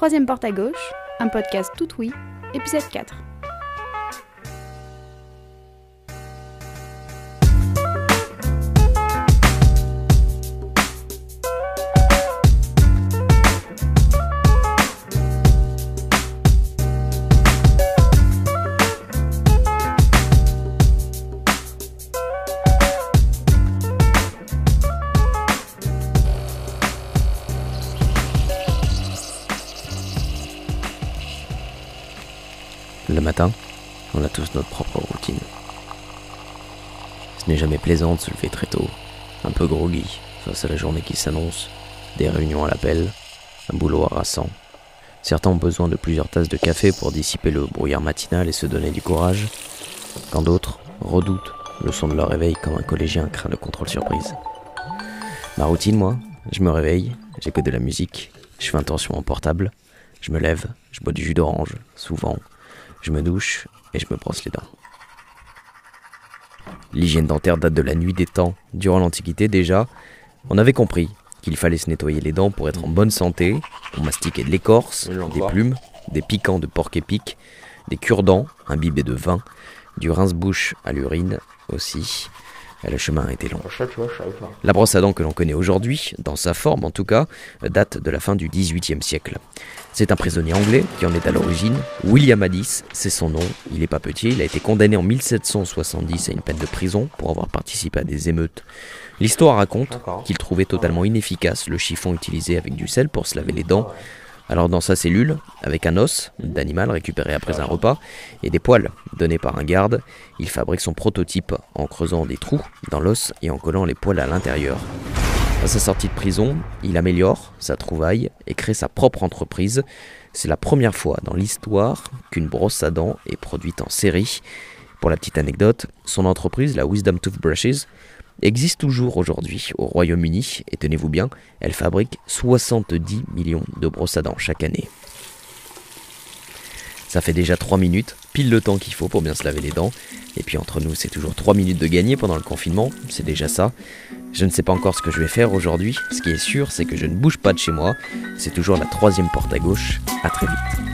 Troisième porte à gauche, un podcast tout oui, épisode 4. Le matin, on a tous notre propre routine. Ce n'est jamais plaisant de se lever très tôt, un peu groggy face à la journée qui s'annonce, des réunions à l'appel, un boulot harassant. Certains ont besoin de plusieurs tasses de café pour dissiper le brouillard matinal et se donner du courage, quand d'autres redoutent le son de leur réveil comme un collégien craint le contrôle surprise. Ma routine, moi, je me réveille, j'écoute de la musique, je fais attention au portable, je me lève, je bois du jus d'orange, souvent, je me douche et je me brosse les dents. L'hygiène dentaire date de la nuit des temps. Durant l'Antiquité déjà, on avait compris qu'il fallait se nettoyer les dents pour être en bonne santé. On mastiquait de l'écorce, des plumes, des piquants de porc épic, des cure-dents imbibés de vin, du rince-bouche à l'urine aussi. Le chemin a été long. La brosse à dents que l'on connaît aujourd'hui, dans sa forme en tout cas, date de la fin du XVIIIe siècle. C'est un prisonnier anglais qui en est à l'origine. William Addis, c'est son nom. Il n'est pas petit, il a été condamné en 1770 à une peine de prison pour avoir participé à des émeutes. L'histoire raconte qu'il trouvait totalement inefficace le chiffon utilisé avec du sel pour se laver les dents. Alors dans sa cellule, avec un os d'animal récupéré après un repas et des poils donnés par un garde, il fabrique son prototype en creusant des trous dans l'os et en collant les poils à l'intérieur. À sa sortie de prison, il améliore sa trouvaille et crée sa propre entreprise. C'est la première fois dans l'histoire qu'une brosse à dents est produite en série. Pour la petite anecdote, son entreprise, la Wisdom Toothbrushes, existe toujours aujourd'hui au Royaume-Uni et tenez-vous bien, elle fabrique 70 millions de brosses à dents chaque année. Ça fait déjà 3 minutes, pile le temps qu'il faut pour bien se laver les dents. Et puis entre nous, c'est toujours 3 minutes de gagner pendant le confinement, c'est déjà ça. Je ne sais pas encore ce que je vais faire aujourd'hui. Ce qui est sûr, c'est que je ne bouge pas de chez moi. C'est toujours la troisième porte à gauche. À très vite.